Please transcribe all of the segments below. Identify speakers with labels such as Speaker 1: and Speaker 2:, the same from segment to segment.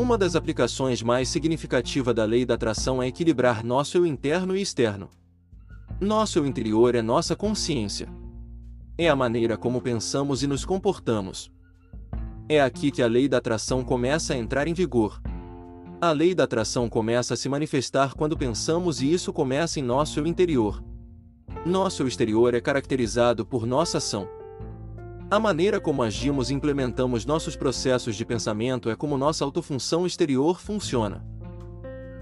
Speaker 1: Uma das aplicações mais significativas da lei da atração é equilibrar nosso eu interno e externo. Nosso eu interior é nossa consciência. É a maneira como pensamos e nos comportamos. É aqui que a lei da atração começa a entrar em vigor. A lei da atração começa a se manifestar quando pensamos e isso começa em nosso eu interior. Nosso eu exterior é caracterizado por nossa ação. A maneira como agimos e implementamos nossos processos de pensamento é como nossa autofunção exterior funciona.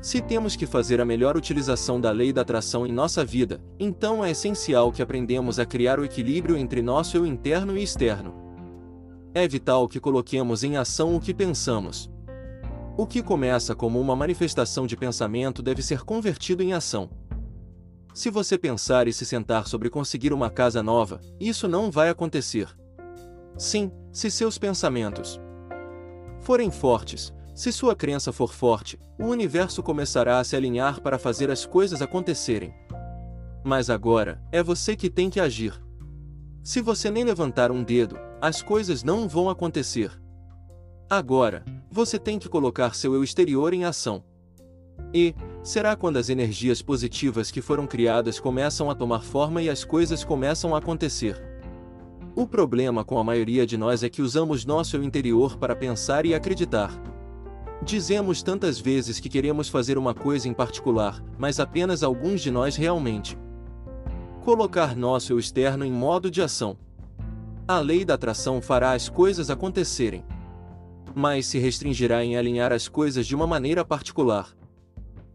Speaker 1: Se temos que fazer a melhor utilização da lei da atração em nossa vida, então é essencial que aprendemos a criar o equilíbrio entre nosso eu interno e externo. É vital que coloquemos em ação o que pensamos. O que começa como uma manifestação de pensamento deve ser convertido em ação. Se você pensar e se sentar sobre conseguir uma casa nova, isso não vai acontecer. Sim, se seus pensamentos forem fortes, se sua crença for forte, o universo começará a se alinhar para fazer as coisas acontecerem. Mas agora, é você que tem que agir. Se você nem levantar um dedo, as coisas não vão acontecer. Agora, você tem que colocar seu eu exterior em ação. E, será quando as energias positivas que foram criadas começam a tomar forma e as coisas começam a acontecer. O problema com a maioria de nós é que usamos nosso interior para pensar e acreditar. Dizemos tantas vezes que queremos fazer uma coisa em particular, mas apenas alguns de nós realmente. Colocar nosso eu externo em modo de ação. A lei da atração fará as coisas acontecerem. Mas se restringirá em alinhar as coisas de uma maneira particular.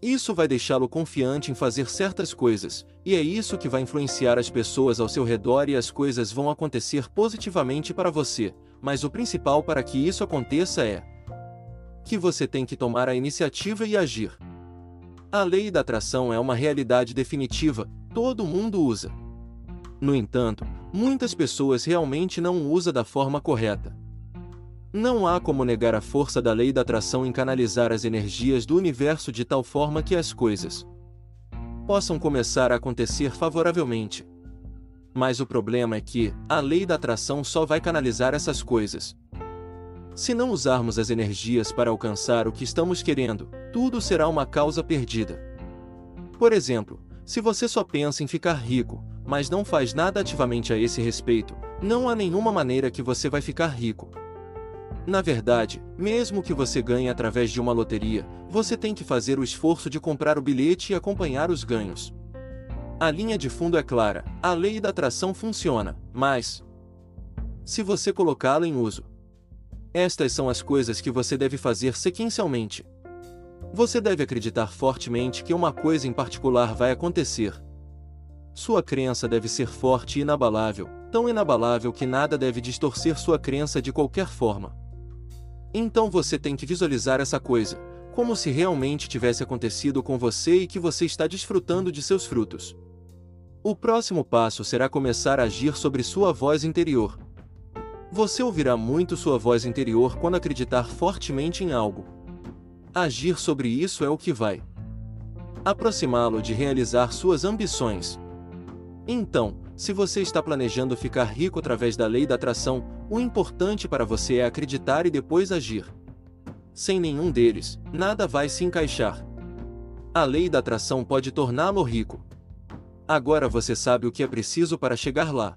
Speaker 1: Isso vai deixá-lo confiante em fazer certas coisas, e é isso que vai influenciar as pessoas ao seu redor e as coisas vão acontecer positivamente para você. Mas o principal para que isso aconteça é que você tem que tomar a iniciativa e agir. A lei da atração é uma realidade definitiva, todo mundo usa. No entanto, muitas pessoas realmente não usam da forma correta. Não há como negar a força da lei da atração em canalizar as energias do universo de tal forma que as coisas possam começar a acontecer favoravelmente. Mas o problema é que a lei da atração só vai canalizar essas coisas. Se não usarmos as energias para alcançar o que estamos querendo, tudo será uma causa perdida. Por exemplo, se você só pensa em ficar rico, mas não faz nada ativamente a esse respeito, não há nenhuma maneira que você vai ficar rico. Na verdade, mesmo que você ganhe através de uma loteria, você tem que fazer o esforço de comprar o bilhete e acompanhar os ganhos. A linha de fundo é clara, a lei da atração funciona, mas. Se você colocá-la em uso. Estas são as coisas que você deve fazer sequencialmente. Você deve acreditar fortemente que uma coisa em particular vai acontecer. Sua crença deve ser forte e inabalável, tão inabalável que nada deve distorcer sua crença de qualquer forma. Então você tem que visualizar essa coisa, como se realmente tivesse acontecido com você e que você está desfrutando de seus frutos. O próximo passo será começar a agir sobre sua voz interior. Você ouvirá muito sua voz interior quando acreditar fortemente em algo. Agir sobre isso é o que vai aproximá-lo de realizar suas ambições. Então, se você está planejando ficar rico através da lei da atração, o importante para você é acreditar e depois agir. Sem nenhum deles, nada vai se encaixar. A lei da atração pode torná-lo rico. Agora você sabe o que é preciso para chegar lá.